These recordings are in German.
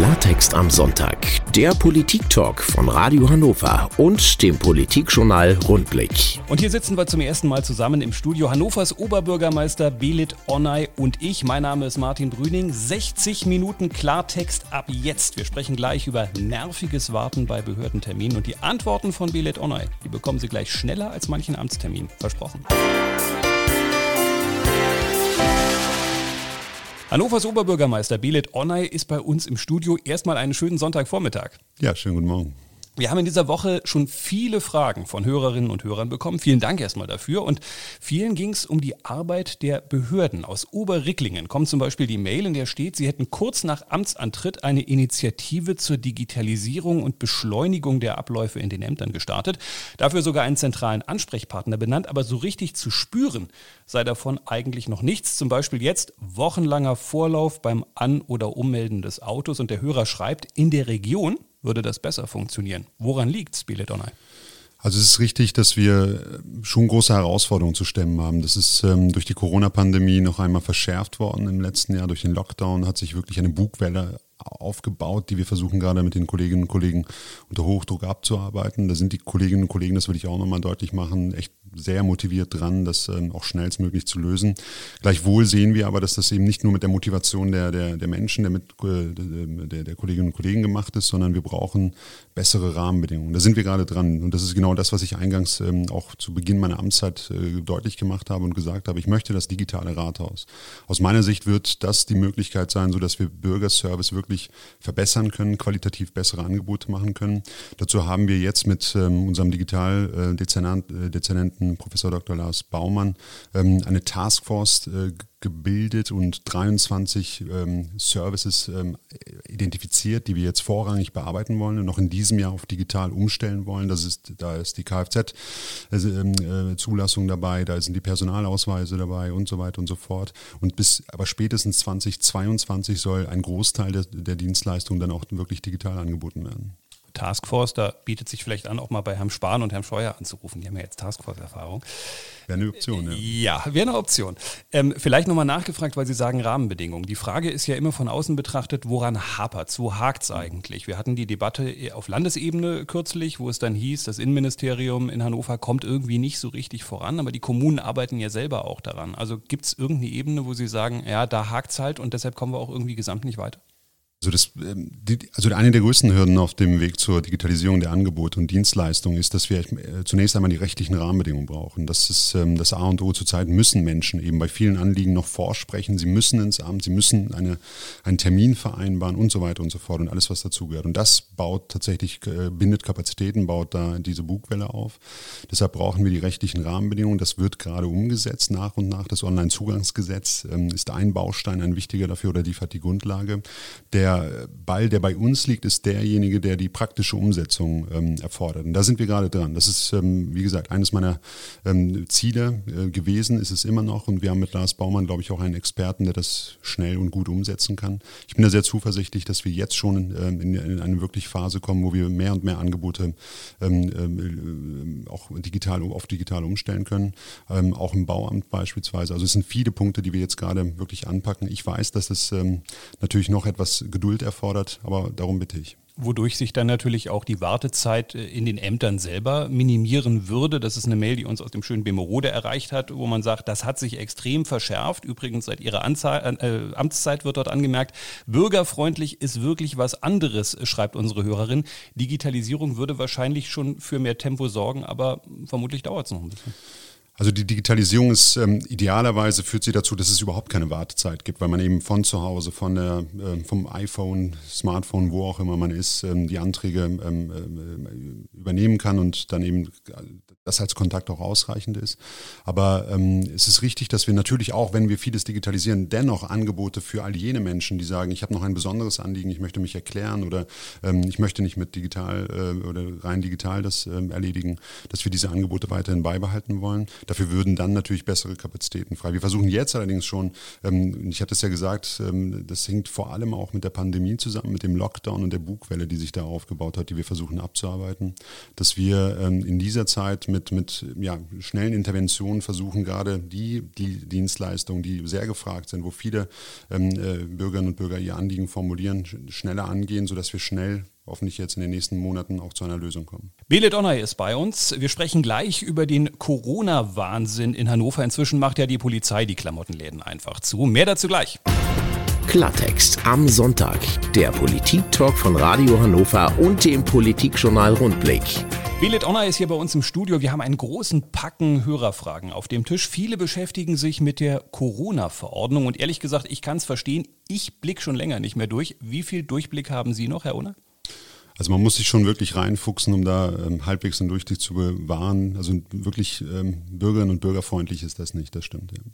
Klartext am Sonntag, der Politik-Talk von Radio Hannover und dem Politikjournal Rundblick. Und hier sitzen wir zum ersten Mal zusammen im Studio Hannovers Oberbürgermeister Belit Onay und ich. Mein Name ist Martin Brüning. 60 Minuten Klartext ab jetzt. Wir sprechen gleich über nerviges Warten bei Behördenterminen und die Antworten von Belit Onay, die bekommen Sie gleich schneller als manchen Amtstermin. Versprochen. Hannovers Oberbürgermeister Belit Onay ist bei uns im Studio. Erstmal einen schönen Sonntagvormittag. Ja, schönen guten Morgen. Wir haben in dieser Woche schon viele Fragen von Hörerinnen und Hörern bekommen. Vielen Dank erstmal dafür. Und vielen ging es um die Arbeit der Behörden. Aus Oberricklingen kommt zum Beispiel die Mail, in der steht, sie hätten kurz nach Amtsantritt eine Initiative zur Digitalisierung und Beschleunigung der Abläufe in den Ämtern gestartet. Dafür sogar einen zentralen Ansprechpartner benannt. Aber so richtig zu spüren sei davon eigentlich noch nichts. Zum Beispiel jetzt wochenlanger Vorlauf beim An- oder Ummelden des Autos. Und der Hörer schreibt, in der Region würde das besser funktionieren. Woran liegt es, Biledonai? Also es ist richtig, dass wir schon große Herausforderungen zu stemmen haben. Das ist ähm, durch die Corona-Pandemie noch einmal verschärft worden im letzten Jahr. Durch den Lockdown hat sich wirklich eine Bugwelle aufgebaut, die wir versuchen gerade mit den Kolleginnen und Kollegen unter Hochdruck abzuarbeiten. Da sind die Kolleginnen und Kollegen, das will ich auch nochmal deutlich machen, echt sehr motiviert dran, das ähm, auch schnellstmöglich zu lösen. Gleichwohl sehen wir aber, dass das eben nicht nur mit der Motivation der, der, der Menschen, der, mit, äh, der, der Kolleginnen und Kollegen gemacht ist, sondern wir brauchen bessere Rahmenbedingungen. Da sind wir gerade dran. Und das ist genau das, was ich eingangs ähm, auch zu Beginn meiner Amtszeit äh, deutlich gemacht habe und gesagt habe. Ich möchte das digitale Rathaus. Aus meiner Sicht wird das die Möglichkeit sein, so dass wir Bürgerservice wirklich verbessern können, qualitativ bessere Angebote machen können. Dazu haben wir jetzt mit ähm, unserem Digitaldezernenten äh, Dezernenten Professor Dr. Lars Baumann ähm, eine Taskforce äh, gebildet und 23 ähm, Services ähm, identifiziert, die wir jetzt vorrangig bearbeiten wollen und noch in diesem Jahr auf digital umstellen wollen. Das ist, da ist die Kfz-Zulassung also, äh, dabei, da sind die Personalausweise dabei und so weiter und so fort. Und bis aber spätestens 2022 soll ein Großteil der, der Dienstleistungen dann auch wirklich digital angeboten werden. Taskforce, da bietet sich vielleicht an, auch mal bei Herrn Spahn und Herrn Scheuer anzurufen. Die haben ja jetzt Taskforce-Erfahrung. Wäre eine Option, ja. Ja, wäre eine Option. Ähm, vielleicht nochmal nachgefragt, weil Sie sagen Rahmenbedingungen. Die Frage ist ja immer von außen betrachtet, woran hapert es? Wo hakt es eigentlich? Wir hatten die Debatte auf Landesebene kürzlich, wo es dann hieß, das Innenministerium in Hannover kommt irgendwie nicht so richtig voran, aber die Kommunen arbeiten ja selber auch daran. Also gibt es irgendeine Ebene, wo Sie sagen, ja, da hakt es halt und deshalb kommen wir auch irgendwie gesamt nicht weiter? Also, das, ähm, also eine der größten Hürden auf dem Weg zur Digitalisierung der Angebote und Dienstleistungen ist, dass wir äh, zunächst einmal die rechtlichen Rahmenbedingungen brauchen. Das ist ähm, das A und O. Zurzeit müssen Menschen eben bei vielen Anliegen noch vorsprechen. Sie müssen ins Amt, sie müssen eine, einen Termin vereinbaren und so weiter und so fort und alles, was dazugehört. Und das baut tatsächlich, äh, bindet Kapazitäten, baut da diese Bugwelle auf. Deshalb brauchen wir die rechtlichen Rahmenbedingungen. Das wird gerade umgesetzt nach und nach. Das Onlinezugangsgesetz ähm, ist ein Baustein, ein wichtiger dafür oder liefert die Grundlage. Der der Ball, der bei uns liegt, ist derjenige, der die praktische Umsetzung ähm, erfordert. Und da sind wir gerade dran. Das ist, ähm, wie gesagt, eines meiner ähm, Ziele äh, gewesen, ist es immer noch. Und wir haben mit Lars Baumann, glaube ich, auch einen Experten, der das schnell und gut umsetzen kann. Ich bin da sehr zuversichtlich, dass wir jetzt schon in, ähm, in, in eine wirklich Phase kommen, wo wir mehr und mehr Angebote ähm, ähm, auch digital auf digital umstellen können. auch im Bauamt beispielsweise. Also es sind viele Punkte, die wir jetzt gerade wirklich anpacken. Ich weiß, dass es natürlich noch etwas Geduld erfordert, aber darum bitte ich wodurch sich dann natürlich auch die Wartezeit äh, in den Ämtern selber minimieren würde. Das ist eine Mail, die uns aus dem schönen Bemerode erreicht hat, wo man sagt, das hat sich extrem verschärft. Übrigens seit ihrer Anzahl, äh, Amtszeit wird dort angemerkt, bürgerfreundlich ist wirklich was anderes, schreibt unsere Hörerin. Digitalisierung würde wahrscheinlich schon für mehr Tempo sorgen, aber vermutlich dauert es noch ein bisschen. Also die Digitalisierung ist ähm, idealerweise führt sie dazu, dass es überhaupt keine Wartezeit gibt, weil man eben von zu Hause, von der, äh, vom iPhone, Smartphone, wo auch immer man ist, ähm, die Anträge ähm, äh, übernehmen kann und dann eben das als Kontakt auch ausreichend ist. Aber ähm, es ist richtig, dass wir natürlich auch, wenn wir vieles digitalisieren, dennoch Angebote für all jene Menschen, die sagen, ich habe noch ein besonderes Anliegen, ich möchte mich erklären oder ähm, ich möchte nicht mit digital äh, oder rein digital das ähm, erledigen, dass wir diese Angebote weiterhin beibehalten wollen. Dafür würden dann natürlich bessere Kapazitäten frei. Wir versuchen jetzt allerdings schon, ähm, ich hatte es ja gesagt, ähm, das hängt vor allem auch mit der Pandemie zusammen, mit dem Lockdown und der Bugwelle, die sich da aufgebaut hat, die wir versuchen abzuarbeiten, dass wir ähm, in dieser Zeit mit, mit ja, schnellen Interventionen versuchen, gerade die, die Dienstleistungen, die sehr gefragt sind, wo viele ähm, äh, Bürgerinnen und Bürger ihr Anliegen formulieren, schneller angehen, sodass wir schnell hoffentlich jetzt in den nächsten Monaten auch zu einer Lösung kommen. Bele Donner ist bei uns. Wir sprechen gleich über den Corona-Wahnsinn in Hannover. Inzwischen macht ja die Polizei die Klamottenläden einfach zu. Mehr dazu gleich. Klartext am Sonntag. Der Politik-Talk von Radio Hannover und dem Politikjournal Rundblick. Belit Honor ist hier bei uns im Studio. Wir haben einen großen Packen Hörerfragen auf dem Tisch. Viele beschäftigen sich mit der Corona-Verordnung und ehrlich gesagt, ich kann es verstehen, ich blicke schon länger nicht mehr durch. Wie viel Durchblick haben Sie noch, Herr Honor? Also man muss sich schon wirklich reinfuchsen, um da ähm, halbwegs einen Durchblick zu bewahren. Also wirklich ähm, bürgerinnen und bürgerfreundlich ist das nicht, das stimmt. Ja.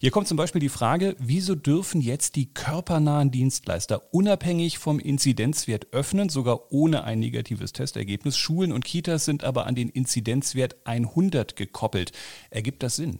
Hier kommt zum Beispiel die Frage, wieso dürfen jetzt die körpernahen Dienstleister unabhängig vom Inzidenzwert öffnen, sogar ohne ein negatives Testergebnis. Schulen und Kitas sind aber an den Inzidenzwert 100 gekoppelt. Ergibt das Sinn?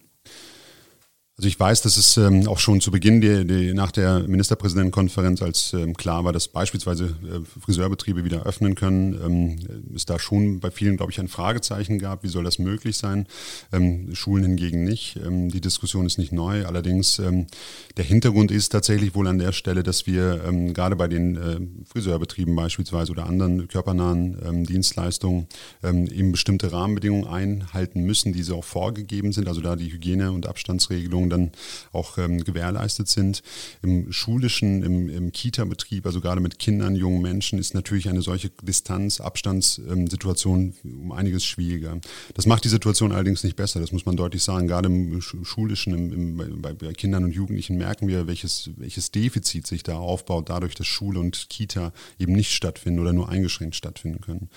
Also ich weiß, dass es ähm, auch schon zu Beginn die, die, nach der Ministerpräsidentenkonferenz, als ähm, klar war, dass beispielsweise äh, Friseurbetriebe wieder öffnen können, ähm, es da schon bei vielen, glaube ich, ein Fragezeichen gab, wie soll das möglich sein? Ähm, Schulen hingegen nicht. Ähm, die Diskussion ist nicht neu. Allerdings ähm, der Hintergrund ist tatsächlich wohl an der Stelle, dass wir ähm, gerade bei den äh, Friseurbetrieben beispielsweise oder anderen körpernahen ähm, Dienstleistungen ähm, eben bestimmte Rahmenbedingungen einhalten müssen, die so auch vorgegeben sind. Also da die Hygiene- und Abstandsregelungen Rahmenbedingungen dann auch ähm, gewährleistet sind. Im schulischen, im, im Kita-Betrieb, also gerade mit Kindern, jungen Menschen, ist natürlich eine solche Distanz-, Abstandssituation um einiges schwieriger. Das macht die Situation allerdings nicht besser, das muss man deutlich sagen. Gerade im schulischen, im, im, bei, bei Kindern und Jugendlichen merken wir, welches, welches Defizit sich da aufbaut, dadurch, dass Schule und Kita eben nicht stattfinden oder nur eingeschränkt stattfinden können.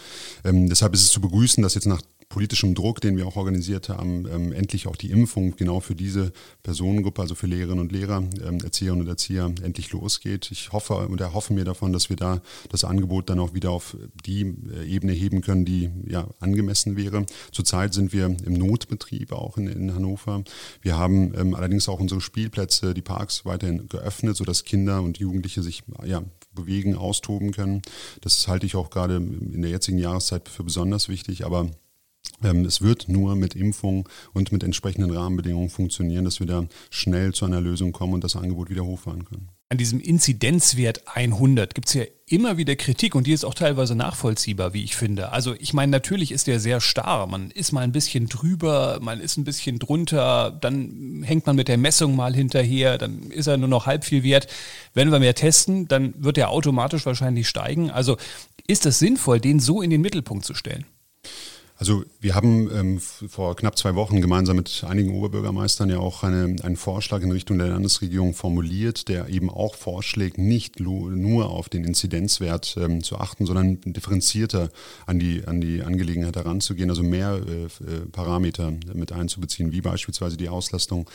Ähm, deshalb ist es zu begrüßen, dass jetzt nach politischem Druck, den wir auch organisiert haben, ähm, endlich auch die Impfung genau für diese Personengruppe, also für Lehrerinnen und Lehrer, ähm, Erzieherinnen und Erzieher, endlich losgeht. Ich hoffe und erhoffe mir davon, dass wir da das Angebot dann auch wieder auf die äh, Ebene heben können, die ja angemessen wäre. Zurzeit sind wir im Notbetrieb auch in, in Hannover. Wir haben ähm, allerdings auch unsere Spielplätze, die Parks weiterhin geöffnet, sodass Kinder und Jugendliche sich ja, bewegen, austoben können. Das halte ich auch gerade in der jetzigen Jahreszeit für besonders wichtig, aber es wird nur mit Impfung und mit entsprechenden Rahmenbedingungen funktionieren, dass wir da schnell zu einer Lösung kommen und das Angebot wieder hochfahren können. An diesem Inzidenzwert 100 gibt es ja immer wieder Kritik und die ist auch teilweise nachvollziehbar, wie ich finde. Also ich meine, natürlich ist der sehr starr. Man ist mal ein bisschen drüber, man ist ein bisschen drunter, dann hängt man mit der Messung mal hinterher, dann ist er nur noch halb viel wert. Wenn wir mehr testen, dann wird er automatisch wahrscheinlich steigen. Also ist es sinnvoll, den so in den Mittelpunkt zu stellen? Also wir haben ähm, vor knapp zwei Wochen gemeinsam mit einigen Oberbürgermeistern ja auch eine, einen Vorschlag in Richtung der Landesregierung formuliert, der eben auch vorschlägt, nicht nur auf den Inzidenzwert ähm, zu achten, sondern differenzierter an die, an die Angelegenheit heranzugehen, also mehr äh, äh Parameter mit einzubeziehen, wie beispielsweise die Auslastung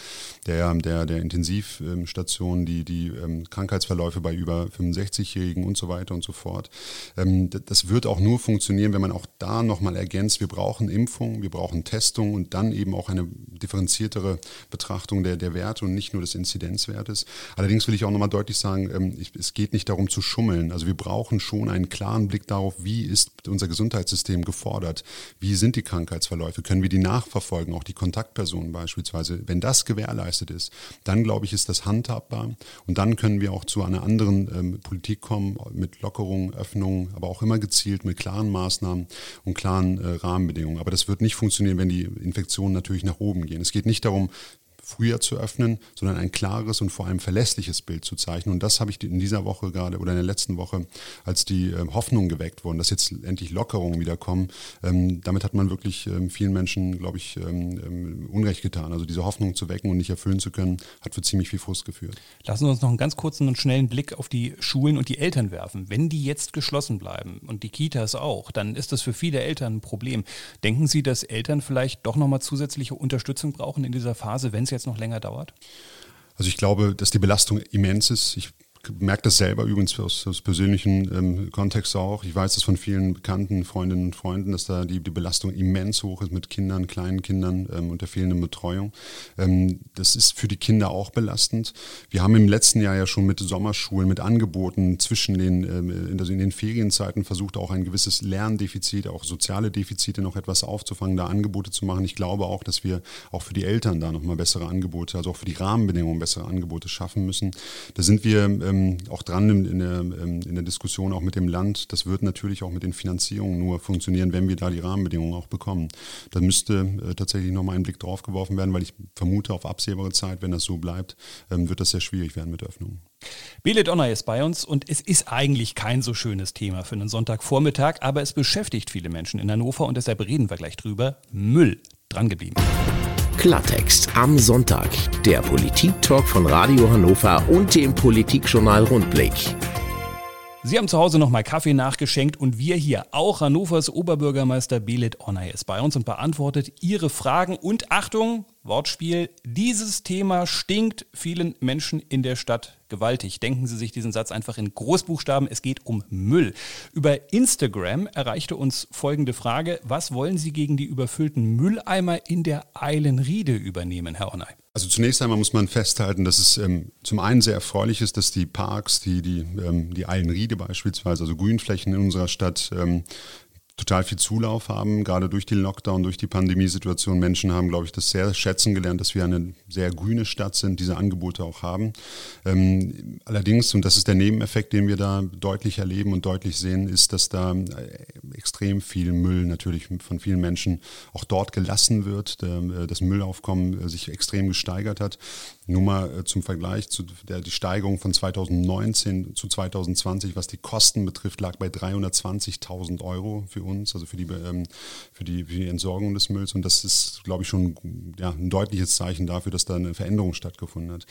der, der, der Intensivstationen, die, die ähm, Krankheitsverläufe bei über 65-Jährigen und so weiter und so fort. Ähm, das wird auch nur funktionieren, wenn man auch da nochmal ergänzt, wir brauchen Impfung, wir brauchen Testung und dann eben auch eine differenziertere Betrachtung der, der Werte und nicht nur des Inzidenzwertes. Allerdings will ich auch nochmal deutlich sagen, ähm, es geht nicht darum zu schummeln. Also wir brauchen schon einen klaren Blick darauf, wie ist unser Gesundheitssystem gefordert, wie sind die Krankheitsverläufe, können wir die nachverfolgen, auch die Kontaktpersonen beispielsweise. Wenn das gewährleistet ist, dann glaube ich, ist das handhabbar und dann können wir auch zu einer anderen ähm, Politik kommen mit Lockerungen, Öffnungen, aber auch immer gezielt mit klaren Maßnahmen und klaren äh, Rahmen Rahmenbedingungen. Aber das wird nicht funktionieren, wenn die Infektionen natürlich nach oben gehen. Es geht nicht darum, früher zu öffnen, sondern ein klares und vor allem verlässliches Bild zu zeichnen. Und das habe ich in dieser Woche gerade oder in der letzten Woche, als die ähm, Hoffnung geweckt wurden, dass jetzt endlich Lockerungen wieder kommen, ähm, damit hat man wirklich ähm, vielen Menschen, glaube ich, Unrecht getan. Also diese Hoffnung zu wecken und nicht erfüllen zu können, hat für ziemlich viel Frust geführt. Lassen Sie uns noch einen ganz kurzen und schnellen Blick auf die Schulen und die Eltern werfen. Wenn die jetzt geschlossen bleiben und die Kitas auch, dann ist das für viele Eltern ein Problem. Denken Sie, dass Eltern vielleicht doch nochmal zusätzliche Unterstützung brauchen in dieser Phase, wenn es jetzt noch länger dauert? Also ich glaube, dass die Belastung immens ist. Ich merke das selber übrigens aus, aus persönlichen ähm, Kontext auch. Ich weiß das von vielen bekannten Freundinnen und Freunden, dass da die, die Belastung immens hoch ist mit Kindern, kleinen Kindern ähm, und der fehlenden Betreuung. Ähm, das ist für die Kinder auch belastend. Wir haben im letzten Jahr ja schon mit Sommerschulen, mit Angeboten zwischen den, ähm, in, in den Ferienzeiten versucht, auch ein gewisses Lerndefizit, auch soziale Defizite noch etwas aufzufangen, da Angebote zu machen. Ich glaube auch, dass wir auch für die Eltern da nochmal bessere Angebote, also auch für die Rahmenbedingungen bessere Angebote schaffen müssen. Da sind wir ähm, auch dran in, in, der, ähm, in der Diskussion auch mit dem Land. Das wird natürlich auch mit den Finanzierungen nur funktionieren, wenn wir da die Rahmenbedingungen auch bekommen. Da müsste äh, tatsächlich nochmal ein Blick drauf geworfen werden, weil ich vermute, auf absehbare Zeit, wenn das so bleibt, ähm, wird das sehr schwierig werden mit Öffnungen. Belet Donner ist bei uns und es ist eigentlich kein so schönes Thema für einen Sonntagvormittag, aber es beschäftigt viele Menschen in Hannover und deshalb reden wir gleich drüber. Müll. Dran geblieben. Klartext am Sonntag. Der Politik-Talk von Radio Hannover und dem Politikjournal Rundblick. Sie haben zu Hause nochmal Kaffee nachgeschenkt und wir hier, auch Hannovers Oberbürgermeister Belit Onay ist bei uns und beantwortet Ihre Fragen. Und Achtung, Wortspiel, dieses Thema stinkt vielen Menschen in der Stadt gewaltig. Denken Sie sich diesen Satz einfach in Großbuchstaben. Es geht um Müll. Über Instagram erreichte uns folgende Frage. Was wollen Sie gegen die überfüllten Mülleimer in der Eilenriede übernehmen, Herr Onay? Also zunächst einmal muss man festhalten, dass es ähm, zum einen sehr erfreulich ist, dass die Parks, die, die, ähm, die Eilenriede beispielsweise, also Grünflächen in unserer Stadt, ähm, total viel Zulauf haben, gerade durch die Lockdown, durch die Pandemiesituation. Menschen haben, glaube ich, das sehr schätzen gelernt, dass wir eine sehr grüne Stadt sind, diese Angebote auch haben. Ähm, allerdings, und das ist der Nebeneffekt, den wir da deutlich erleben und deutlich sehen, ist, dass da äh, extrem viel Müll natürlich von vielen Menschen auch dort gelassen wird, äh, das Müllaufkommen äh, sich extrem gesteigert hat. Nur mal zum Vergleich, zu der, die Steigerung von 2019 zu 2020, was die Kosten betrifft, lag bei 320.000 Euro für uns, also für die, ähm, für, die, für die Entsorgung des Mülls. Und das ist, glaube ich, schon ja, ein deutliches Zeichen dafür, dass da eine Veränderung stattgefunden hat.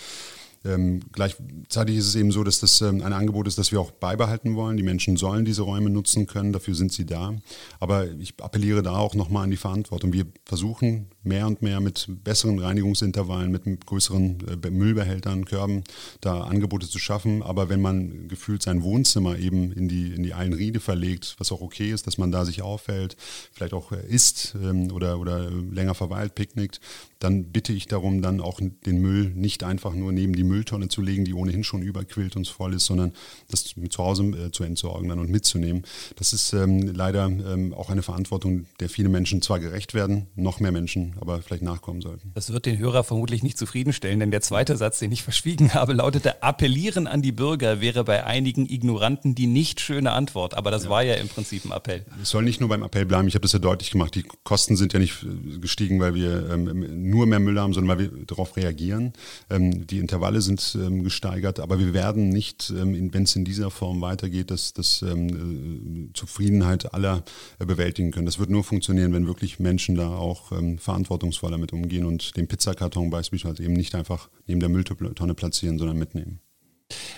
Ähm, gleichzeitig ist es eben so, dass das ähm, ein Angebot ist, das wir auch beibehalten wollen. Die Menschen sollen diese Räume nutzen können, dafür sind sie da. Aber ich appelliere da auch nochmal an die Verantwortung. Wir versuchen mehr und mehr mit besseren Reinigungsintervallen, mit größeren äh, Müllbehältern, Körben, da Angebote zu schaffen. Aber wenn man gefühlt sein Wohnzimmer eben in die, in die Eilenriede verlegt, was auch okay ist, dass man da sich aufhält, vielleicht auch äh, isst ähm, oder, oder länger verweilt, picknickt, dann bitte ich darum, dann auch den Müll nicht einfach nur neben die Mülltonne zu legen, die ohnehin schon überquillt und voll ist, sondern das zu Hause äh, zu entsorgen dann und mitzunehmen. Das ist ähm, leider ähm, auch eine Verantwortung, der viele Menschen zwar gerecht werden, noch mehr Menschen aber vielleicht nachkommen sollten. Das wird den Hörer vermutlich nicht zufriedenstellen, denn der zweite Satz, den ich verschwiegen habe, lautete, appellieren an die Bürger wäre bei einigen Ignoranten die nicht schöne Antwort. Aber das ja. war ja im Prinzip ein Appell. Es soll nicht nur beim Appell bleiben, ich habe das ja deutlich gemacht. Die Kosten sind ja nicht äh, gestiegen, weil wir ähm, nur mehr Müll haben, sondern weil wir darauf reagieren. Ähm, die Intervalle sind ähm, gesteigert, aber wir werden nicht, ähm, wenn es in dieser Form weitergeht, das, das ähm, äh, Zufriedenheit aller äh, bewältigen können. Das wird nur funktionieren, wenn wirklich Menschen da auch ähm, verantwortungsvoll damit umgehen und den Pizzakarton beispielsweise eben nicht einfach neben der Mülltonne platzieren, sondern mitnehmen.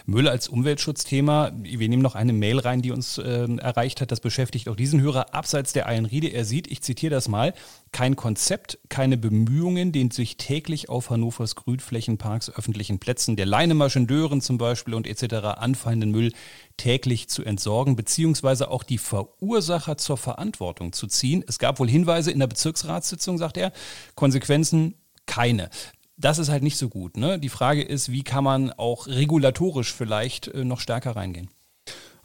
Müll als Umweltschutzthema. Wir nehmen noch eine Mail rein, die uns äh, erreicht hat. Das beschäftigt auch diesen Hörer abseits der Eilenriede. Er sieht, ich zitiere das mal, kein Konzept, keine Bemühungen, den sich täglich auf Hannovers Grünflächen, Parks, öffentlichen Plätzen, der Leinemaschendeuren zum Beispiel und etc. anfallenden Müll täglich zu entsorgen, beziehungsweise auch die Verursacher zur Verantwortung zu ziehen. Es gab wohl Hinweise in der Bezirksratssitzung, sagt er, Konsequenzen keine das ist halt nicht so gut. Ne? Die Frage ist, wie kann man auch regulatorisch vielleicht äh, noch stärker reingehen?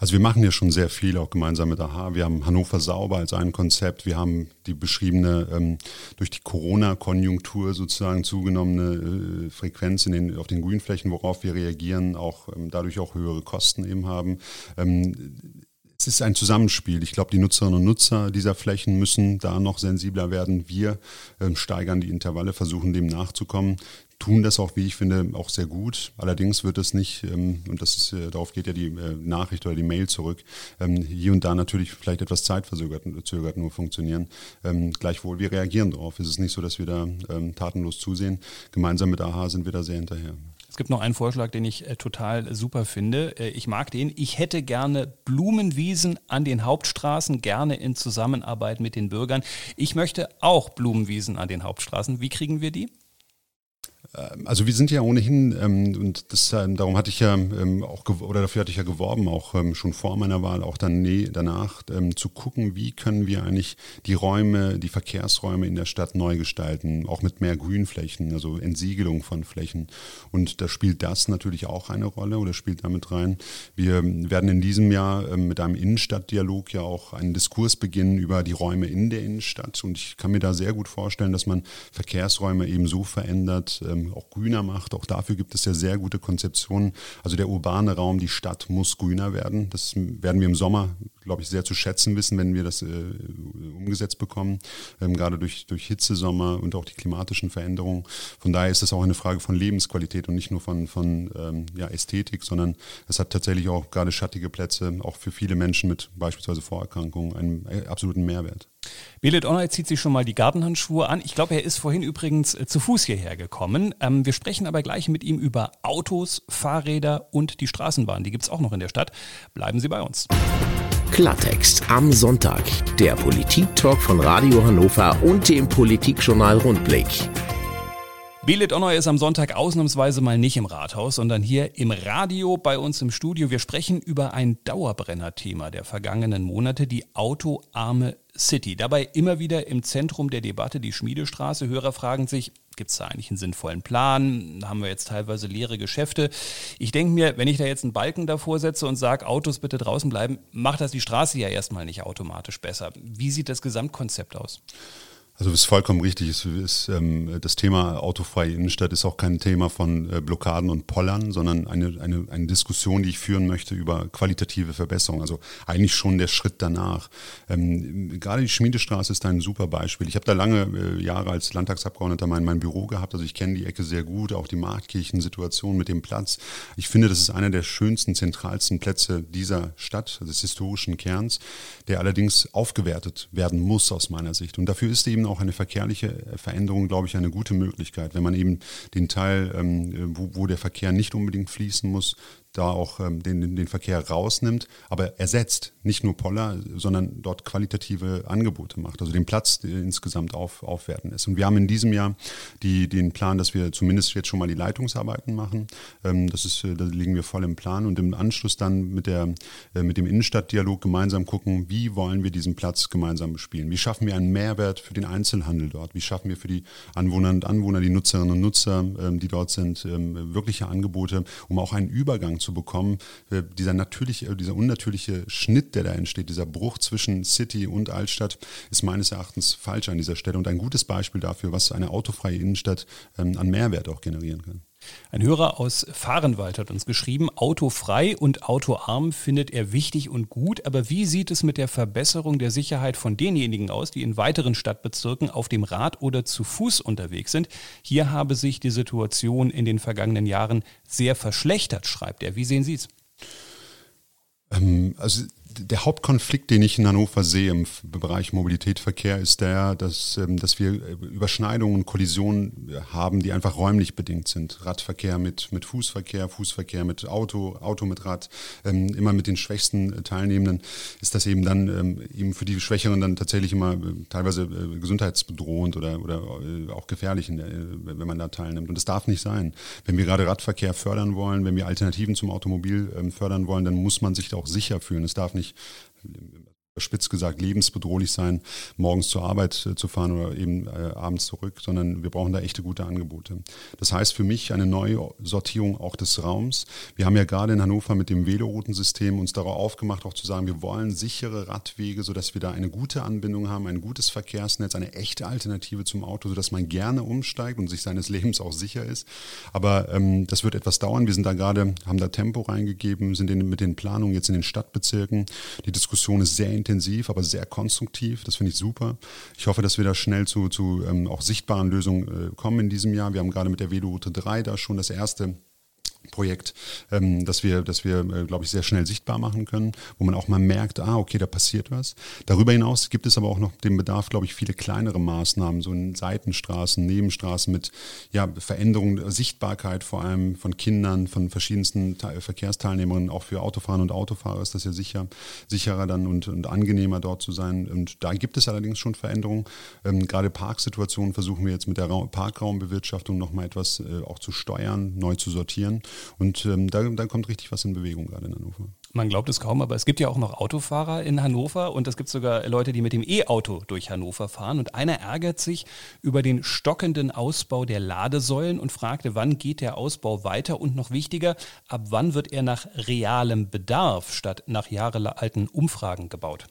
Also wir machen ja schon sehr viel, auch gemeinsam mit AHA. Wir haben Hannover sauber als ein Konzept. Wir haben die beschriebene, ähm, durch die Corona-Konjunktur sozusagen zugenommene äh, Frequenz in den, auf den Grünflächen, worauf wir reagieren, auch ähm, dadurch auch höhere Kosten eben haben. Ähm, es ist ein Zusammenspiel. Ich glaube, die Nutzerinnen und Nutzer dieser Flächen müssen da noch sensibler werden. Wir ähm, steigern die Intervalle, versuchen dem nachzukommen tun das auch, wie ich finde, auch sehr gut. Allerdings wird es nicht, ähm, und das ist, äh, darauf geht ja die äh, Nachricht oder die Mail zurück, ähm, hier und da natürlich vielleicht etwas zeitverzögert zögert nur funktionieren. Ähm, gleichwohl, wir reagieren darauf. Es ist nicht so, dass wir da ähm, tatenlos zusehen. Gemeinsam mit AHA sind wir da sehr hinterher. Es gibt noch einen Vorschlag, den ich äh, total super finde. Äh, ich mag den. Ich hätte gerne Blumenwiesen an den Hauptstraßen, gerne in Zusammenarbeit mit den Bürgern. Ich möchte auch Blumenwiesen an den Hauptstraßen. Wie kriegen wir die? Ähm, also wir sind ja ohnehin, ähm, und das, ähm, darum hatte ich ja ähm, auch, oder dafür hatte ich ja geworben, auch ähm, schon vor meiner Wahl, auch dann nee, danach, ähm, zu gucken, wie können wir eigentlich die Räume, die Verkehrsräume in der Stadt neu gestalten, auch mit mehr Grünflächen, also Entsiegelung von Flächen. Und da spielt das natürlich auch eine Rolle oder spielt damit rein. Wir werden in diesem Jahr mit einem Innenstadtdialog ja auch einen Diskurs beginnen über die Räume in der Innenstadt. Und ich kann mir da sehr gut vorstellen, dass man Verkehrsräume eben so verändert, ähm, auch grüner macht. Auch dafür gibt es ja sehr gute Konzeptionen. Also der urbane Raum, die Stadt muss grüner werden. Das werden wir im Sommer, glaube ich, sehr zu schätzen wissen, wenn wir das äh, umgesetzt bekommen, ähm, gerade durch, durch Hitzesommer und auch die klimatischen Veränderungen. Von daher ist das auch eine Frage von Lebensqualität und nicht nur von, von ähm, ja, Ästhetik, sondern es hat tatsächlich auch gerade schattige Plätze, auch für viele Menschen mit beispielsweise Vorerkrankungen, einen äh, absoluten Mehrwert. Belet Online zieht sich schon mal die Gartenhandschuhe an. Ich glaube, er ist vorhin übrigens äh, zu Fuß hierher gekommen. Ähm, wir sprechen aber gleich mit ihm über Autos, Fahrräder und die Straßenbahn. Die gibt es auch noch in der Stadt. Bleiben Sie bei uns. Klartext am Sonntag. Der Politik-Talk von Radio Hannover und dem Politikjournal Rundblick. Belit Onnoy ist am Sonntag ausnahmsweise mal nicht im Rathaus, sondern hier im Radio bei uns im Studio. Wir sprechen über ein Dauerbrenner-Thema der vergangenen Monate, die autoarme City. Dabei immer wieder im Zentrum der Debatte die Schmiedestraße. Hörer fragen sich, gibt es da eigentlich einen sinnvollen Plan? Haben wir jetzt teilweise leere Geschäfte. Ich denke mir, wenn ich da jetzt einen Balken davor setze und sage, Autos bitte draußen bleiben, macht das die Straße ja erstmal nicht automatisch besser. Wie sieht das Gesamtkonzept aus? Also es ist vollkommen richtig. Es ist, ähm, das Thema autofreie Innenstadt ist auch kein Thema von äh, Blockaden und Pollern, sondern eine, eine, eine Diskussion, die ich führen möchte über qualitative Verbesserung. Also eigentlich schon der Schritt danach. Ähm, gerade die Schmiedestraße ist ein super Beispiel. Ich habe da lange äh, Jahre als Landtagsabgeordneter mein, mein Büro gehabt. Also ich kenne die Ecke sehr gut, auch die Marktkirchen-Situation mit dem Platz. Ich finde, das ist einer der schönsten, zentralsten Plätze dieser Stadt, des historischen Kerns, der allerdings aufgewertet werden muss aus meiner Sicht. Und dafür ist eben auch eine verkehrliche Veränderung, glaube ich, eine gute Möglichkeit, wenn man eben den Teil, ähm, wo, wo der Verkehr nicht unbedingt fließen muss, da auch ähm, den, den Verkehr rausnimmt, aber ersetzt, nicht nur Poller, sondern dort qualitative Angebote macht, also den Platz insgesamt auf, aufwerten ist. Und wir haben in diesem Jahr die, den Plan, dass wir zumindest jetzt schon mal die Leitungsarbeiten machen. Ähm, das ist, äh, da liegen wir voll im Plan und im Anschluss dann mit, der, äh, mit dem Innenstadtdialog gemeinsam gucken, wie wollen wir diesen Platz gemeinsam bespielen? Wie schaffen wir einen Mehrwert für den Einzelhandel dort? Wie schaffen wir für die Anwohner und Anwohner, die Nutzerinnen und Nutzer, ähm, die dort sind, ähm, wirkliche Angebote, um auch einen Übergang zu bekommen. Äh, dieser natürliche, dieser unnatürliche Schnitt, der da entsteht, dieser Bruch zwischen City und Altstadt, ist meines Erachtens falsch an dieser Stelle und ein gutes Beispiel dafür, was eine autofreie Innenstadt ähm, an Mehrwert auch generieren kann. Ein Hörer aus Fahrenwald hat uns geschrieben, autofrei und autoarm findet er wichtig und gut, aber wie sieht es mit der Verbesserung der Sicherheit von denjenigen aus, die in weiteren Stadtbezirken auf dem Rad oder zu Fuß unterwegs sind? Hier habe sich die Situation in den vergangenen Jahren sehr verschlechtert, schreibt er. Wie sehen Sie es? Ähm, also der Hauptkonflikt, den ich in Hannover sehe im Bereich Mobilität, Verkehr, ist der, dass, ähm, dass wir äh, Überschneidungen und Kollisionen äh, haben, die einfach räumlich bedingt sind. Radverkehr mit, mit Fußverkehr, Fußverkehr mit Auto, Auto mit Rad. Ähm, immer mit den schwächsten äh, Teilnehmenden ist das eben dann ähm, eben für die Schwächeren dann tatsächlich immer teilweise gesundheitsbedrohend oder, oder auch gefährlich, wenn man da teilnimmt. Und das darf nicht sein. Wenn wir gerade Radverkehr fördern wollen, wenn wir Alternativen zum Automobil fördern wollen, dann muss man sich da auch sicher fühlen. Es darf nicht nicht spitz gesagt lebensbedrohlich sein, morgens zur Arbeit äh, zu fahren oder eben äh, abends zurück, sondern wir brauchen da echte gute Angebote. Das heißt für mich eine neue Sortierung auch des Raums. Wir haben ja gerade in Hannover mit dem Veloroutensystem uns darauf aufgemacht, auch zu sagen, wir wollen sichere Radwege, sodass wir da eine gute Anbindung haben, ein gutes Verkehrsnetz, eine echte Alternative zum Auto, sodass man gerne umsteigt und sich seines Lebens auch sicher ist. Aber ähm, das wird etwas dauern. Wir sind da gerade, haben da Tempo reingegeben, sind in, mit den Planungen jetzt in den Stadtbezirken. Die Diskussion ist sehr intensiv intensiv, aber sehr konstruktiv. Das finde ich super. Ich hoffe, dass wir da schnell zu, zu ähm, auch sichtbaren Lösungen äh, kommen in diesem Jahr. Wir haben gerade mit der Veloroute 3 da schon das erste Projekt, ähm, das wir, das wir äh, glaube ich, sehr schnell sichtbar machen können, wo man auch mal merkt, ah, okay, da passiert was. Darüber hinaus gibt es aber auch noch den Bedarf, glaube ich, viele kleinere Maßnahmen, so in Seitenstraßen, Nebenstraßen mit ja, Veränderung, Sichtbarkeit vor allem von Kindern, von verschiedensten Verkehrsteilnehmern, auch für Autofahren und Autofahrer ist das ja sicher, sicherer dann und, und angenehmer dort zu sein. Und da gibt es allerdings schon Veränderungen. Ähm, gerade Parksituationen versuchen wir jetzt mit der Parkraumbewirtschaftung nochmal etwas äh, auch zu steuern, neu zu sortieren. Und ähm, da, da kommt richtig was in Bewegung gerade in Hannover. Man glaubt es kaum, aber es gibt ja auch noch Autofahrer in Hannover und es gibt sogar Leute, die mit dem E-Auto durch Hannover fahren. Und einer ärgert sich über den stockenden Ausbau der Ladesäulen und fragte, wann geht der Ausbau weiter und noch wichtiger, ab wann wird er nach realem Bedarf statt nach jahrealten Umfragen gebaut?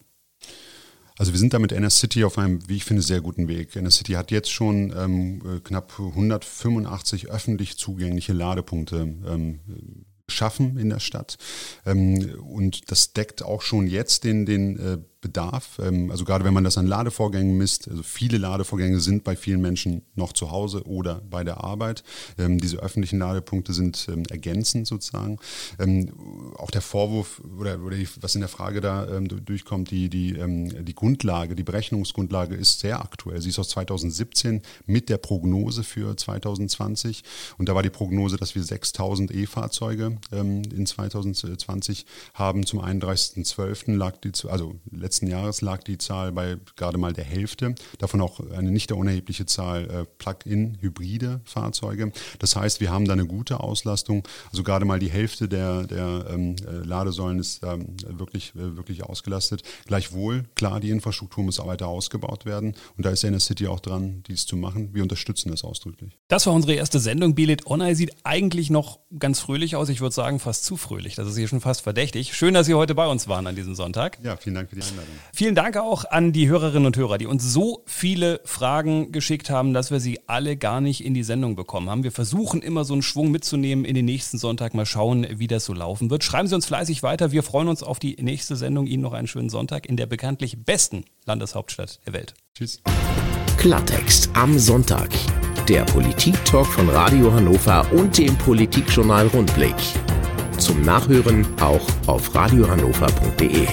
Also wir sind da mit City auf einem, wie ich finde, sehr guten Weg. City hat jetzt schon ähm, äh, knapp 185 öffentlich zugängliche Ladepunkte ähm, schaffen in der Stadt. Ähm, und das deckt auch schon jetzt den, den äh, Bedarf. Ähm, also gerade wenn man das an Ladevorgängen misst, also viele Ladevorgänge sind bei vielen Menschen noch zu Hause oder bei der Arbeit. Ähm, diese öffentlichen Ladepunkte sind ähm, ergänzend sozusagen. Auch der Vorwurf oder, was in der Frage da durchkommt, die, die, die Grundlage, die Berechnungsgrundlage ist sehr aktuell. Sie ist aus 2017 mit der Prognose für 2020 und da war die Prognose, dass wir 6000 E-Fahrzeuge in 2020 haben. Zum 31.12. lag die, also letzten Jahres lag die Zahl bei gerade mal der Hälfte, davon auch eine nicht unerhebliche Zahl äh, Plug-in-hybride Fahrzeuge. Das heißt, wir haben da eine gute Auslastung. Also gerade mal die Hälfte der, der ähm, äh, Ladesäulen ist ähm, wirklich, äh, wirklich ausgelastet. Gleichwohl, klar, die Infrastruktur muss weiter ausgebaut werden und da ist City auch dran, dies zu machen. Wir unterstützen das ausdrücklich. Das war unsere erste Sendung. Belit Online sieht eigentlich noch ganz fröhlich aus. Ich würde sagen, fast zu fröhlich. Das ist hier schon fast verdächtig. Schön, dass Sie heute bei uns waren an diesem Sonntag. Ja, vielen Dank für die Einladung. Einladung. Vielen Dank auch an die Hörerinnen und Hörer, die uns so viele Fragen geschickt haben, dass wir sie alle gar nicht in die Sendung bekommen haben. Wir versuchen immer so einen Schwung mitzunehmen in den nächsten Sonntag. Mal schauen, wie das so laufen wird. Schreiben Sie uns fleißig weiter. Wir freuen uns auf die nächste Sendung. Ihnen noch einen schönen Sonntag in der bekanntlich besten Landeshauptstadt der Welt. Tschüss. Klartext am Sonntag. Der Politik-Talk von Radio Hannover und dem Politikjournal Rundblick. Zum Nachhören auch auf radiohannover.de.